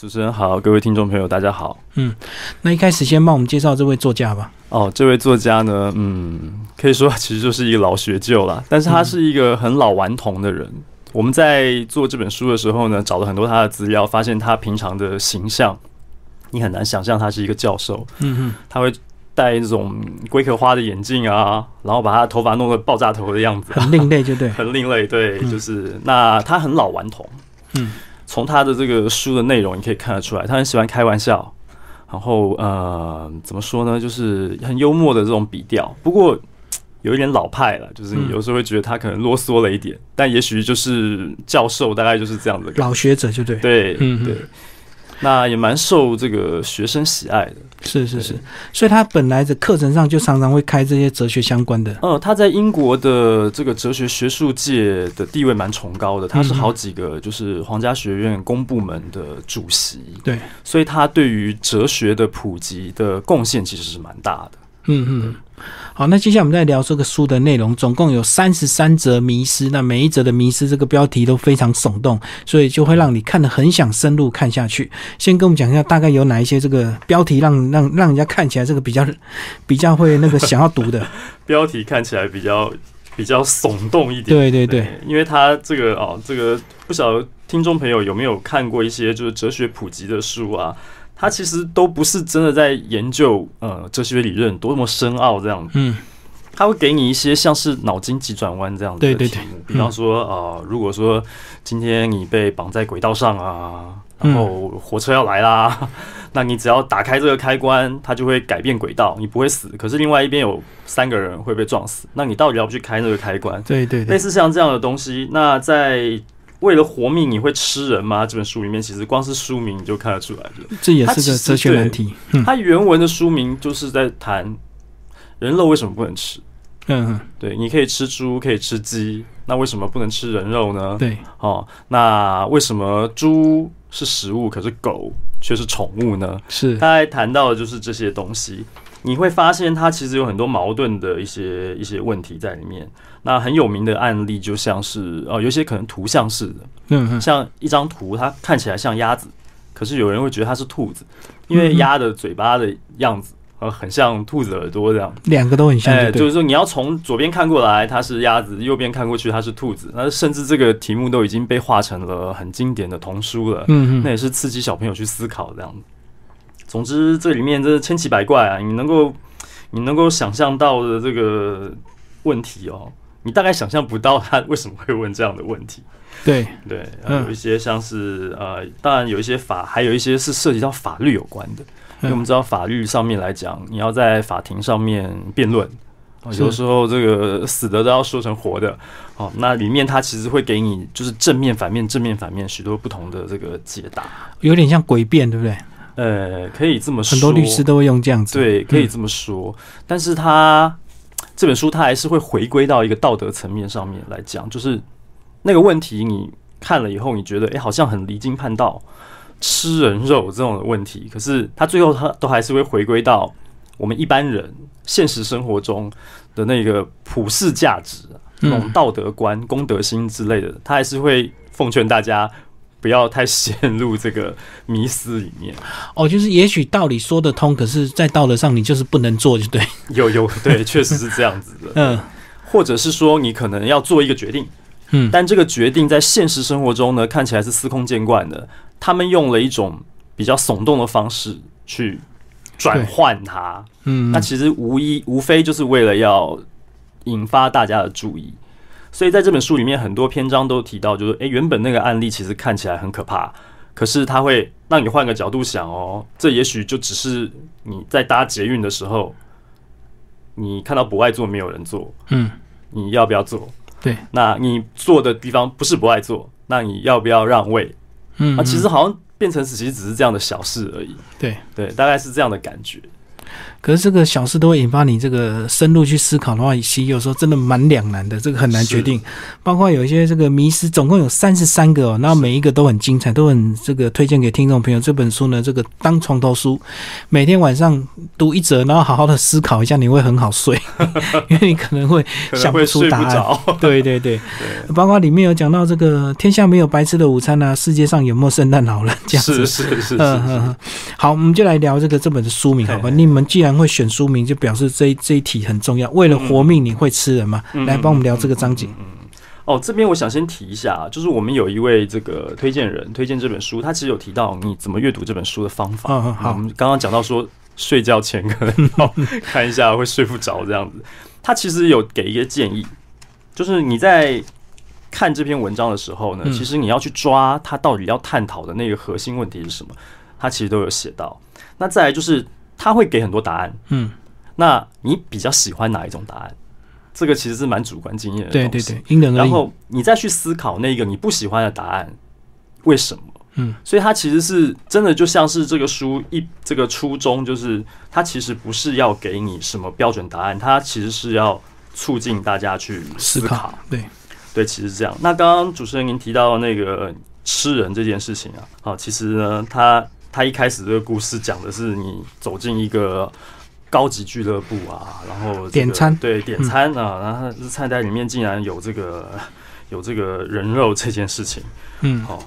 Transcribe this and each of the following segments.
主持人好，各位听众朋友，大家好。嗯，那一开始先帮我们介绍这位作家吧。哦，这位作家呢，嗯，可以说其实就是一个老学究了，但是他是一个很老顽童的人。我们在做这本书的时候呢，找了很多他的资料，发现他平常的形象，你很难想象他是一个教授。嗯哼，他会戴那种龟壳花的眼镜啊，然后把他的头发弄得爆炸头的样子，很另类，就对，很另类，对，就是那他很老顽童。嗯。从他的这个书的内容，你可以看得出来，他很喜欢开玩笑，然后呃，怎么说呢，就是很幽默的这种笔调。不过有一点老派了，就是你有时候会觉得他可能啰嗦了一点，但也许就是教授大概就是这样的老学者，就对，对，嗯，对。那也蛮受这个学生喜爱的，是是是，所以他本来的课程上就常常会开这些哲学相关的。嗯，他在英国的这个哲学学术界的地位蛮崇高的，他是好几个就是皇家学院公部门的主席，对，所以他对于哲学的普及的贡献其实是蛮大的。嗯嗯。好，那接下来我们再聊这个书的内容，总共有三十三则迷失，那每一则的迷失这个标题都非常耸动，所以就会让你看得很想深入看下去。先跟我们讲一下，大概有哪一些这个标题让让让人家看起来这个比较比较会那个想要读的标题看起来比较比较耸动一点。对对对，因为他这个哦，这个不晓得听众朋友有没有看过一些就是哲学普及的书啊。他其实都不是真的在研究呃哲学理论多么深奥这样子，嗯，他会给你一些像是脑筋急转弯这样子的题目，比方说呃，如果说今天你被绑在轨道上啊，然后火车要来啦，那你只要打开这个开关，它就会改变轨道，你不会死。可是另外一边有三个人会被撞死，那你到底要不去开那个开关？对对，类似像这样的东西，那在。为了活命，你会吃人吗？这本书里面其实光是书名你就看得出来了，这也是个哲学难题。它原文的书名就是在谈人肉为什么不能吃。嗯，对，你可以吃猪，可以吃鸡，那为什么不能吃人肉呢？对，哦，那为什么猪是食物，可是狗却是宠物呢？是，他还谈到的就是这些东西。你会发现，它其实有很多矛盾的一些一些问题在里面。那很有名的案例，就像是哦，有些可能图像式的，嗯，像一张图，它看起来像鸭子，可是有人会觉得它是兔子，因为鸭的嘴巴的样子呃很像兔子耳朵这样，两个都很像。哎，就是说你要从左边看过来，它是鸭子；右边看过去，它是兔子。那甚至这个题目都已经被画成了很经典的童书了。嗯嗯，那也是刺激小朋友去思考这样子。总之，这里面真的千奇百怪啊！你能够，你能够想象到的这个问题哦，你大概想象不到他为什么会问这样的问题。对对，有一些像是呃，当然有一些法，还有一些是涉及到法律有关的。因为我们知道法律上面来讲，你要在法庭上面辩论，有时候这个死的都要说成活的。哦，那里面它其实会给你就是正面、反面、正面、反面许多不同的这个解答，有点像诡辩，对不对？呃，可以这么说，很多律师都会用这样子。对，可以这么说。但是他这本书，他还是会回归到一个道德层面上面来讲，就是那个问题，你看了以后，你觉得哎，好像很离经叛道，吃人肉这种的问题。可是他最后他都还是会回归到我们一般人现实生活中的那个普世价值，那种道德观、公德心之类的，他还是会奉劝大家。不要太陷入这个迷思里面哦，就是也许道理说得通，可是，在道德上你就是不能做，就对。有有对，确实是这样子的。嗯，或者是说你可能要做一个决定，嗯，但这个决定在现实生活中呢，看起来是司空见惯的。他们用了一种比较耸动的方式去转换它，嗯，那其实无一无非就是为了要引发大家的注意。所以在这本书里面，很多篇章都提到，就是诶，原本那个案例其实看起来很可怕，可是它会让你换个角度想哦，这也许就只是你在搭捷运的时候，你看到不爱坐没有人坐，嗯，你要不要坐？对，那你坐的地方不是不爱坐，那你要不要让位？嗯，啊，其实好像变成其实只是这样的小事而已。对对，大概是这样的感觉。可是这个小事都会引发你这个深入去思考的话，其实有时候真的蛮两难的，这个很难决定。包括有一些这个迷失，总共有三十三个哦，那每一个都很精彩，都很这个推荐给听众朋友。这本书呢，这个当床头书，每天晚上读一则，然后好好的思考一下，你会很好睡，因为你可能会想不出答案。对对对，包括里面有讲到这个天下没有白吃的午餐啊，世界上有没有圣诞老人这样子？是是是，嗯嗯。好，我们就来聊这个这本的书名，好吧？你们既然会选书名，就表示这这一题很重要。为了活命，你会吃人吗？来帮我们聊这个章节。嗯，哦，这边我想先提一下，就是我们有一位这个推荐人推荐这本书，他其实有提到你怎么阅读这本书的方法。嗯好，我们刚刚讲到说睡觉前可能要看一下会睡不着这样子，他其实有给一个建议，就是你在看这篇文章的时候呢，其实你要去抓他到底要探讨的那个核心问题是什么，他其实都有写到。那再来就是他会给很多答案，嗯。那你比较喜欢哪一种答案？这个其实是蛮主观经验的东西。对对对，因人而异。然后你再去思考那个你不喜欢的答案，为什么？嗯，所以它其实是真的，就像是这个书一这个初衷，就是它其实不是要给你什么标准答案，它其实是要促进大家去思考。对对，其实是这样。那刚刚主持人您提到那个吃人这件事情啊，好，其实呢，他他一开始这个故事讲的是你走进一个。高级俱乐部啊，然后点餐对点餐啊，然后这菜单里面竟然有这个 有这个人肉这件事情，嗯，好，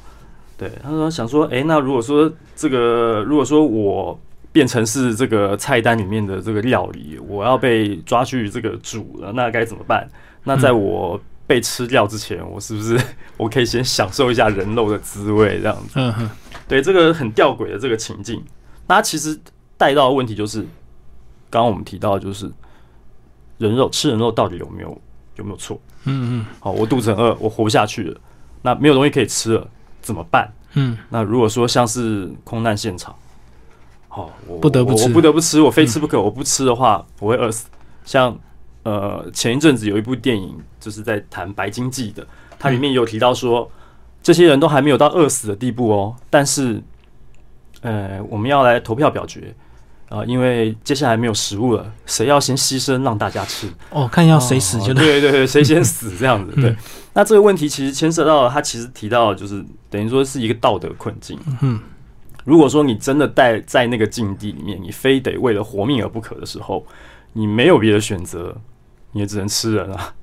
对，他说想说，哎，那如果说这个如果说我变成是这个菜单里面的这个料理，我要被抓去这个煮了，那该怎么办？那在我被吃掉之前，我是不是 我可以先享受一下人肉的滋味？这样子，嗯哼，对，这个很吊诡的这个情境，那其实带到的问题就是。刚刚我们提到，就是人肉吃人肉到底有没有有没有错？嗯嗯。好，我肚子很饿，我活不下去了，那没有东西可以吃了，怎么办？嗯。那如果说像是空难现场，好，我不得不吃，我不得不吃，我非吃不可。我不吃的话，我会饿死。像呃，前一阵子有一部电影，就是在谈白经济的，它里面有提到说，这些人都还没有到饿死的地步哦，但是呃，我们要来投票表决。啊，因为接下来没有食物了，谁要先牺牲让大家吃？哦，看要谁死就对对对，谁先死这样子。对，那这个问题其实牵涉到他其实提到就是等于说是一个道德困境。嗯，如果说你真的待在那个境地里面，你非得为了活命而不可的时候，你没有别的选择，你也只能吃人啊。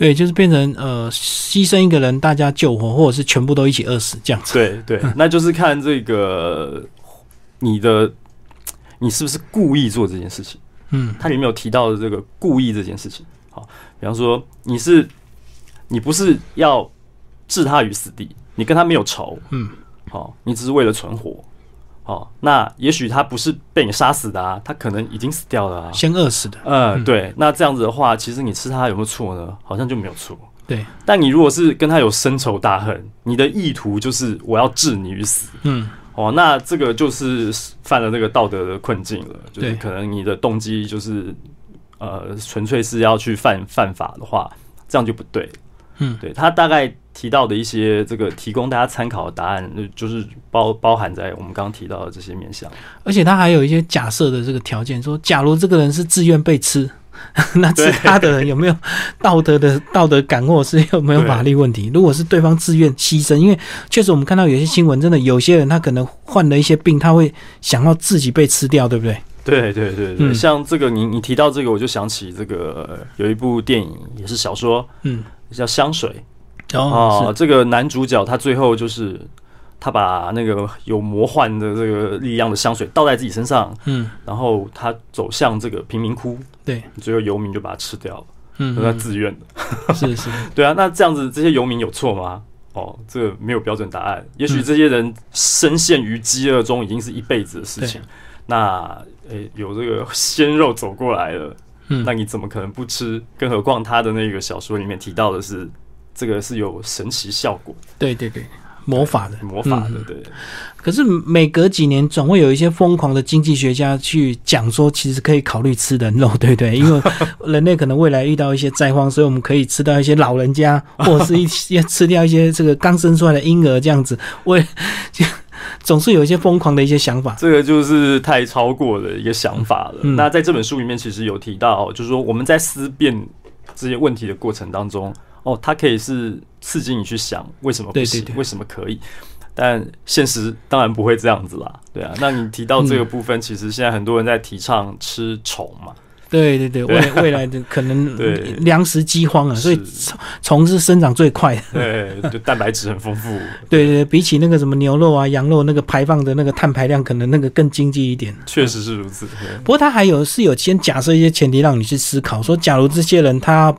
对，就是变成呃牺牲一个人，大家救活，或者是全部都一起饿死这样子。对对，那就是看这个你的。你是不是故意做这件事情？嗯，它里面有提到的这个故意这件事情？好，比方说你是你不是要置他于死地，你跟他没有仇，嗯，好，你只是为了存活，好，那也许他不是被你杀死的啊，他可能已经死掉了啊，先饿死的。嗯，对，那这样子的话，其实你吃他有没有错呢？好像就没有错。对，但你如果是跟他有深仇大恨，你的意图就是我要置你于死，嗯。哦，那这个就是犯了那个道德的困境了，就是可能你的动机就是呃，纯粹是要去犯犯法的话，这样就不对。嗯，对他大概提到的一些这个提供大家参考的答案，就是包包含在我们刚刚提到的这些面向。而且他还有一些假设的这个条件，说假如这个人是自愿被吃。那其他的人有没有道德的道德感，或者是有没有法律问题？如果是对方自愿牺牲，因为确实我们看到有些新闻，真的有些人他可能患了一些病，他会想要自己被吃掉，对不对？对对对对，像这个你你提到这个，我就想起这个有一部电影也是小说，嗯，叫《香水》哦，这个男主角他最后就是。他把那个有魔幻的这个力量的香水倒在自己身上，嗯，然后他走向这个贫民窟，对，最后游民就把它吃掉了，嗯，他自愿的，是是，对啊，那这样子这些游民有错吗？哦，这个没有标准答案，也许这些人深陷于饥饿中已经是一辈子的事情，那诶有这个鲜肉走过来了，嗯，那你怎么可能不吃？更何况他的那个小说里面提到的是，这个是有神奇效果，对对对。魔法的，魔法的，对。可是每隔几年，总会有一些疯狂的经济学家去讲说，其实可以考虑吃人肉，对不对？因为人类可能未来遇到一些灾荒，所以我们可以吃到一些老人家，或者是一些吃掉一些这个刚生出来的婴儿，这样子为 总是有一些疯狂的一些想法。这个就是太超过的一个想法了。那在这本书里面，其实有提到，就是说我们在思辨这些问题的过程当中，哦，它可以是刺激你去想为什么不行，为什么可以。但现实当然不会这样子啦，对啊。那你提到这个部分，其实现在很多人在提倡吃虫嘛。对对对，未未来的可能 粮食饥荒啊，所以虫虫是生长最快的。对，就蛋白质很丰富。对对，比起那个什么牛肉啊、羊肉，那个排放的那个碳排量，可能那个更经济一点。确实是如此。不过他还有是有先假设一些前提让你去思考，说假如这些人他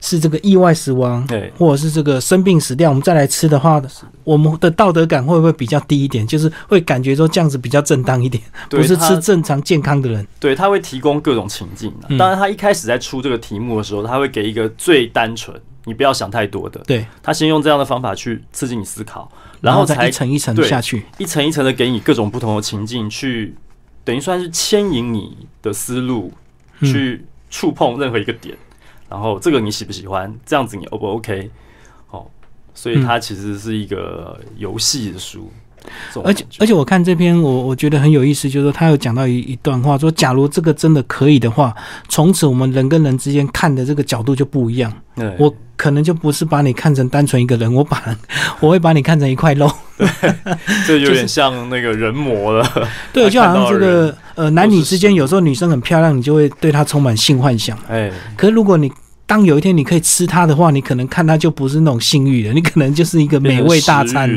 是这个意外死亡，对，或者是这个生病死掉，我们再来吃的话，我们的道德感会不会比较低一点？就是会感觉说这样子比较正当一点，不是吃正常健康的人。对他会提供各种情境。当然，他一开始在出这个题目的时候，他会给一个最单纯，你不要想太多的。对他先用这样的方法去刺激你思考，然后才一层一层下去，一层一层的给你各种不同的情境，去等于算是牵引你的思路，去触碰任何一个点。然后这个你喜不喜欢？这样子你 O 不 OK？哦，所以它其实是一个游戏的书。而且而且我看这篇，我我觉得很有意思，就是说他有讲到一一段话，说假如这个真的可以的话，从此我们人跟人之间看的这个角度就不一样。我可能就不是把你看成单纯一个人，我把 我会把你看成一块肉。对，这有点像那个人魔了。对，就好像这个呃男女之间，有时候女生很漂亮，你就会对她充满性幻想。哎，可是如果你当有一天你可以吃它的话，你可能看它就不是那种性欲了，你可能就是一个美味大餐。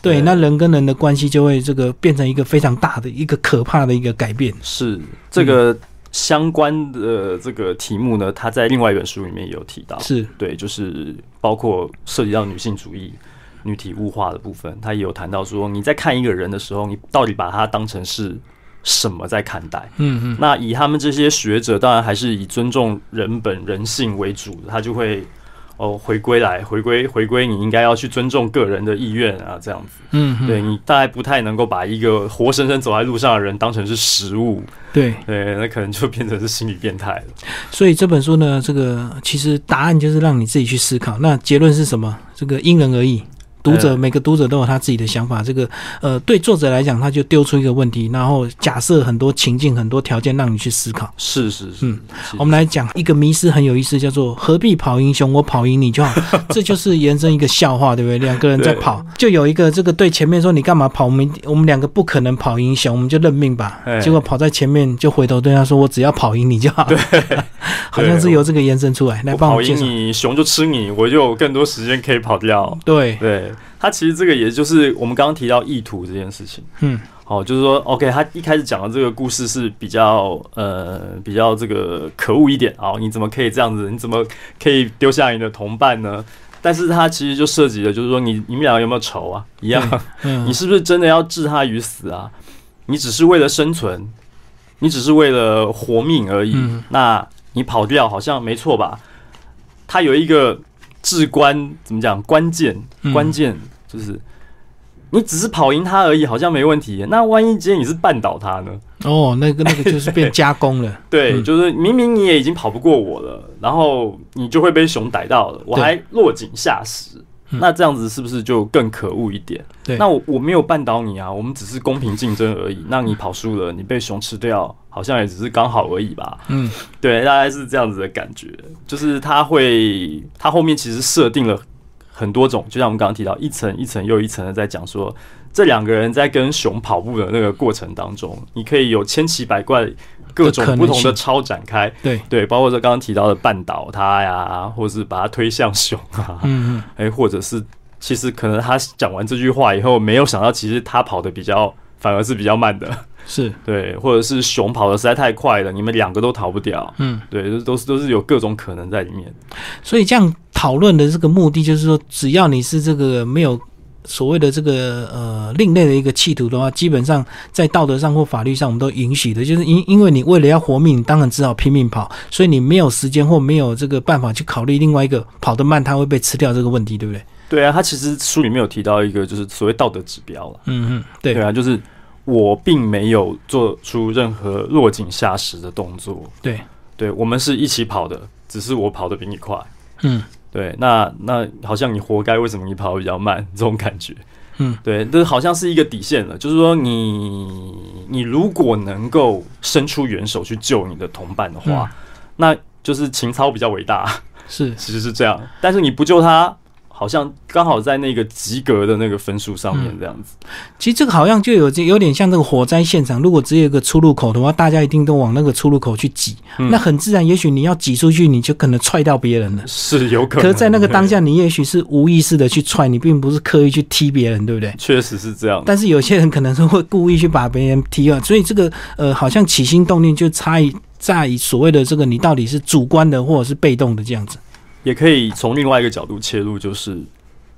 对，那人跟人的关系就会这个变成一个非常大的一个可怕的一个改变。是这个相关的这个题目呢，他在另外一本书里面也有提到。是对，就是包括涉及到女性主义、女体物化的部分，他也有谈到说，你在看一个人的时候，你到底把他当成是。什么在看待？嗯嗯，那以他们这些学者，当然还是以尊重人本人性为主，他就会哦回归来，回归回归，你应该要去尊重个人的意愿啊，这样子。嗯，对你大概不太能够把一个活生生走在路上的人当成是食物。对对，那可能就变成是心理变态了。所以这本书呢，这个其实答案就是让你自己去思考。那结论是什么？这个因人而异。读者每个读者都有他自己的想法，这个呃，对作者来讲，他就丢出一个问题，然后假设很多情境、很多条件让你去思考。是是是，嗯，我们来讲一个迷失很有意思，叫做何必跑英雄，我跑赢你就好。这就是延伸一个笑话，对不对？两个人在跑，就有一个这个对前面说你干嘛跑？我们我们两个不可能跑英雄，我们就认命吧。结果跑在前面就回头对他说：“我只要跑赢你就好。”对，好像是由这个延伸出来来帮我跑赢你，熊就吃你，我就有更多时间可以跑掉。对对。他其实这个也就是我们刚刚提到意图这件事情，嗯，好，就是说，OK，他一开始讲的这个故事是比较呃比较这个可恶一点啊，你怎么可以这样子？你怎么可以丢下你的同伴呢？但是他其实就涉及了，就是说，你你们两个有没有仇啊？一样，你是不是真的要置他于死啊？你只是为了生存，你只是为了活命而已。那你跑掉好像没错吧？他有一个。至关怎么讲？关键关键就是，你只是跑赢他而已，好像没问题。那万一今天你是绊倒他呢？哦，那个那个就是变加工了。对，就是明明你也已经跑不过我了，然后你就会被熊逮到了，我还落井下石。那这样子是不是就更可恶一点？对，那我我没有绊倒你啊，我们只是公平竞争而已。那你跑输了，你被熊吃掉，好像也只是刚好而已吧？嗯，对，大概是这样子的感觉。就是他会，他后面其实设定了很多种，就像我们刚刚提到，一层一层又一层的在讲说，这两个人在跟熊跑步的那个过程当中，你可以有千奇百怪。各种不同的超展开，对对，包括说刚刚提到的绊倒他呀，或者是把他推向熊啊，嗯嗯，哎，或者是其实可能他讲完这句话以后，没有想到其实他跑的比较反而是比较慢的，是对，或者是熊跑的实在太快了，你们两个都逃不掉，嗯，对，都都是都是有各种可能在里面，所以这样讨论的这个目的就是说，只要你是这个没有。所谓的这个呃另类的一个企图的话，基本上在道德上或法律上，我们都允许的。就是因因为你为了要活命，当然只好拼命跑，所以你没有时间或没有这个办法去考虑另外一个跑得慢它会被吃掉这个问题，对不对？对啊，他其实书里面有提到一个就是所谓道德指标了。嗯嗯，对对啊，就是我并没有做出任何落井下石的动作。对对，我们是一起跑的，只是我跑得比你快。嗯。对，那那好像你活该，为什么你跑得比较慢？这种感觉，嗯，对，这好像是一个底线了，就是说你你如果能够伸出援手去救你的同伴的话，那就是情操比较伟大，是，其实是这样，但是你不救他。好像刚好在那个及格的那个分数上面这样子。其实这个好像就有有点像这个火灾现场，如果只有一个出入口的话，大家一定都往那个出入口去挤，那很自然，也许你要挤出去，你就可能踹到别人了。是有可能。可是，在那个当下，你也许是无意识的去踹，你并不是刻意去踢别人，对不对？确实是这样。但是有些人可能是会故意去把别人踢了，所以这个呃，好像起心动念就差异在所谓的这个你到底是主观的或者是被动的这样子。也可以从另外一个角度切入，就是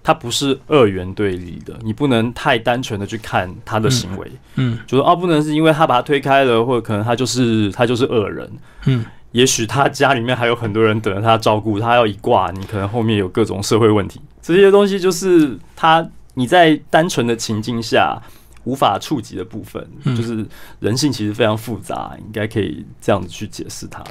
它不是二元对立的，你不能太单纯的去看他的行为，嗯，就是哦，不能是因为他把他推开了，或者可能他就是他就是恶人，嗯，也许他家里面还有很多人等着他照顾，他要一挂，你可能后面有各种社会问题，这些东西就是他你在单纯的情境下。无法触及的部分，就是人性其实非常复杂，应该可以这样子去解释它。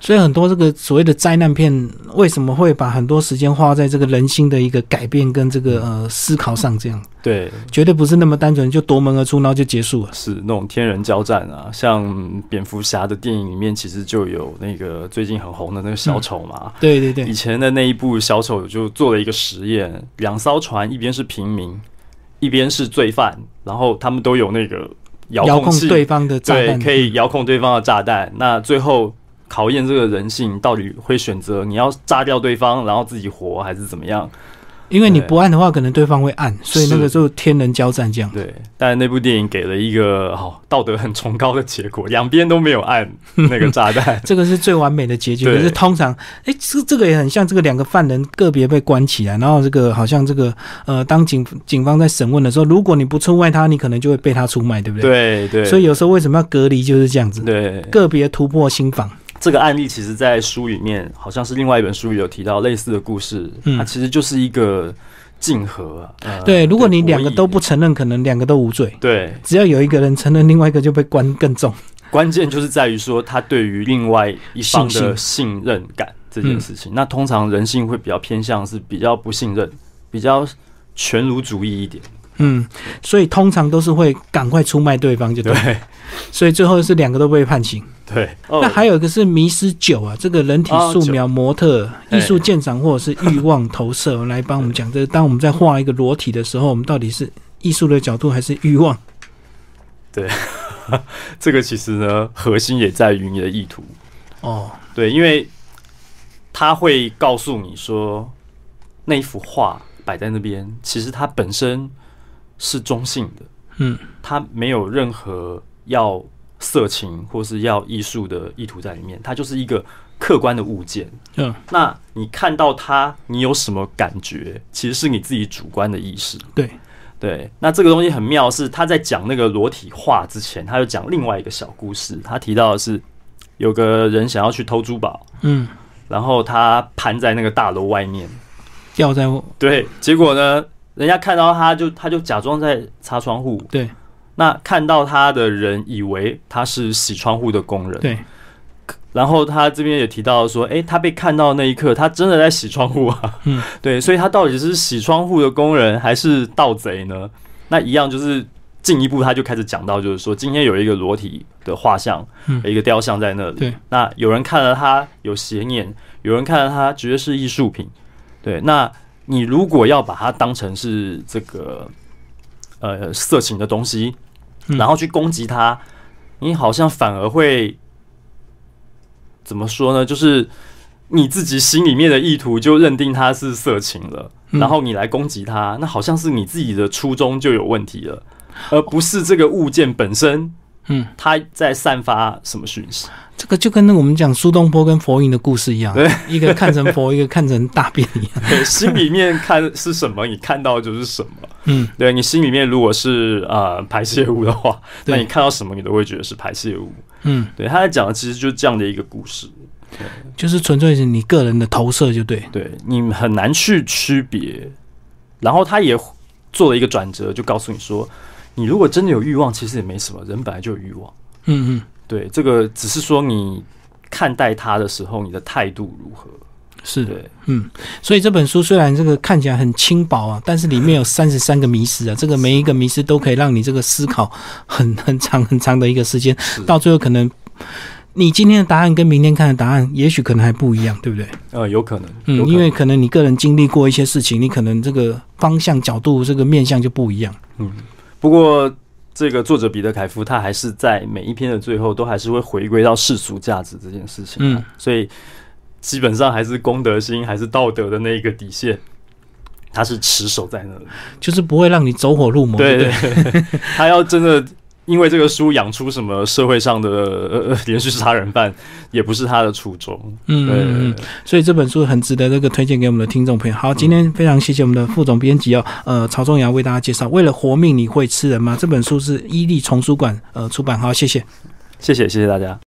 所以很多这个所谓的灾难片，为什么会把很多时间花在这个人心的一个改变跟这个呃思考上？这样对，绝对不是那么单纯就夺门而出，然后就结束了。是那种天人交战啊，像蝙蝠侠的电影里面，其实就有那个最近很红的那个小丑嘛。对对对，以前的那一部小丑就做了一个实验，两艘船一边是平民。一边是罪犯，然后他们都有那个遥控对方的炸弹，可以遥控对方的炸弹。那最后考验这个人性，到底会选择你要炸掉对方，然后自己活，还是怎么样？因为你不按的话，可能对方会按，所以那个就天人交战这样。对，但那部电影给了一个哦道德很崇高的结果，两边都没有按 那个炸弹，这个是最完美的结局。可是通常，哎，这这个也很像这个两个犯人个别被关起来，然后这个好像这个呃，当警警方在审问的时候，如果你不出卖他，你可能就会被他出卖，对不对？对对。所以有时候为什么要隔离，就是这样子。对，个别突破心防。这个案例其实，在书里面好像是另外一本书有提到类似的故事，嗯它其实就是一个。竞合啊，对，如果你两个都不承认，可能两个都无罪。对，只要有一个人承认，另外一个就被关更重。关键就是在于说，他对于另外一方的信任感这件事情。那通常人性会比较偏向是比较不信任，比较全儒主义一点。嗯，所以通常都是会赶快出卖对方，就对。所以最后是两个都被判刑。对，那还有一个是迷失九啊，这个人体素描模特艺术鉴赏或者是欲望投射，来帮我们讲这个。当我们在画一个裸体的时候，我们到底是艺术的角度还是欲望？对，这个其实呢，核心也在于你的意图。哦，对，因为他会告诉你说，那一幅画摆在那边，其实它本身是中性的。嗯，它没有任何要。色情或是要艺术的意图在里面，它就是一个客观的物件。嗯，那你看到它，你有什么感觉？其实是你自己主观的意识。对，对。那这个东西很妙，是他在讲那个裸体画之前，他又讲另外一个小故事。他提到的是，有个人想要去偷珠宝，嗯，然后他盘在那个大楼外面，吊在对，结果呢，人家看到他就他就假装在擦窗户，对。那看到他的人以为他是洗窗户的工人，对。然后他这边也提到说，诶，他被看到那一刻，他真的在洗窗户啊。嗯，对。所以他到底是洗窗户的工人还是盗贼呢？那一样就是进一步，他就开始讲到，就是说今天有一个裸体的画像，一个雕像在那里。对。那有人看了他有邪念，有人看了他觉得是艺术品。对。那你如果要把它当成是这个呃色情的东西。然后去攻击他，你好像反而会怎么说呢？就是你自己心里面的意图就认定他是色情了，然后你来攻击他，那好像是你自己的初衷就有问题了，而不是这个物件本身。嗯，他在散发什么讯息？这个就跟那我们讲苏东坡跟佛印的故事一样，对，一个看成佛，一个看成大便一样。对，心里面看是什么，你看到就是什么。嗯，对你心里面如果是呃排泄物的话，那你看到什么你都会觉得是排泄物。嗯，对，他在讲的其实就是这样的一个故事，就是纯粹是你个人的投射，就对。对你很难去区别，然后他也做了一个转折，就告诉你说，你如果真的有欲望，其实也没什么，人本来就有欲望。嗯嗯，对，这个只是说你看待他的时候，你的态度如何。是的，嗯，所以这本书虽然这个看起来很轻薄啊，但是里面有 三十三个迷失啊，这个每一个迷失都可以让你这个思考很 很长很长的一个时间，到最后可能你今天的答案跟明天看的答案，也许可能还不一样，对不对？呃，有可能，嗯，因为可能你个人经历过一些事情，你可能这个方向、角度、这个面向就不一样。嗯，不过这个作者彼得凯夫他还是在每一篇的最后都还是会回归到世俗价值这件事情，嗯，所以。基本上还是公德心，还是道德的那一个底线，他是持守在那里，就是不会让你走火入魔。对，他要真的因为这个书养出什么社会上的呃 连续杀人犯，也不是他的初衷。嗯嗯，所以这本书很值得这个推荐给我们的听众朋友。好，今天非常谢谢我们的副总编辑哦，呃，曹仲阳为大家介绍《为了活命你会吃人吗》这本书是伊利丛书馆呃出版。好，谢谢，谢谢，谢谢大家。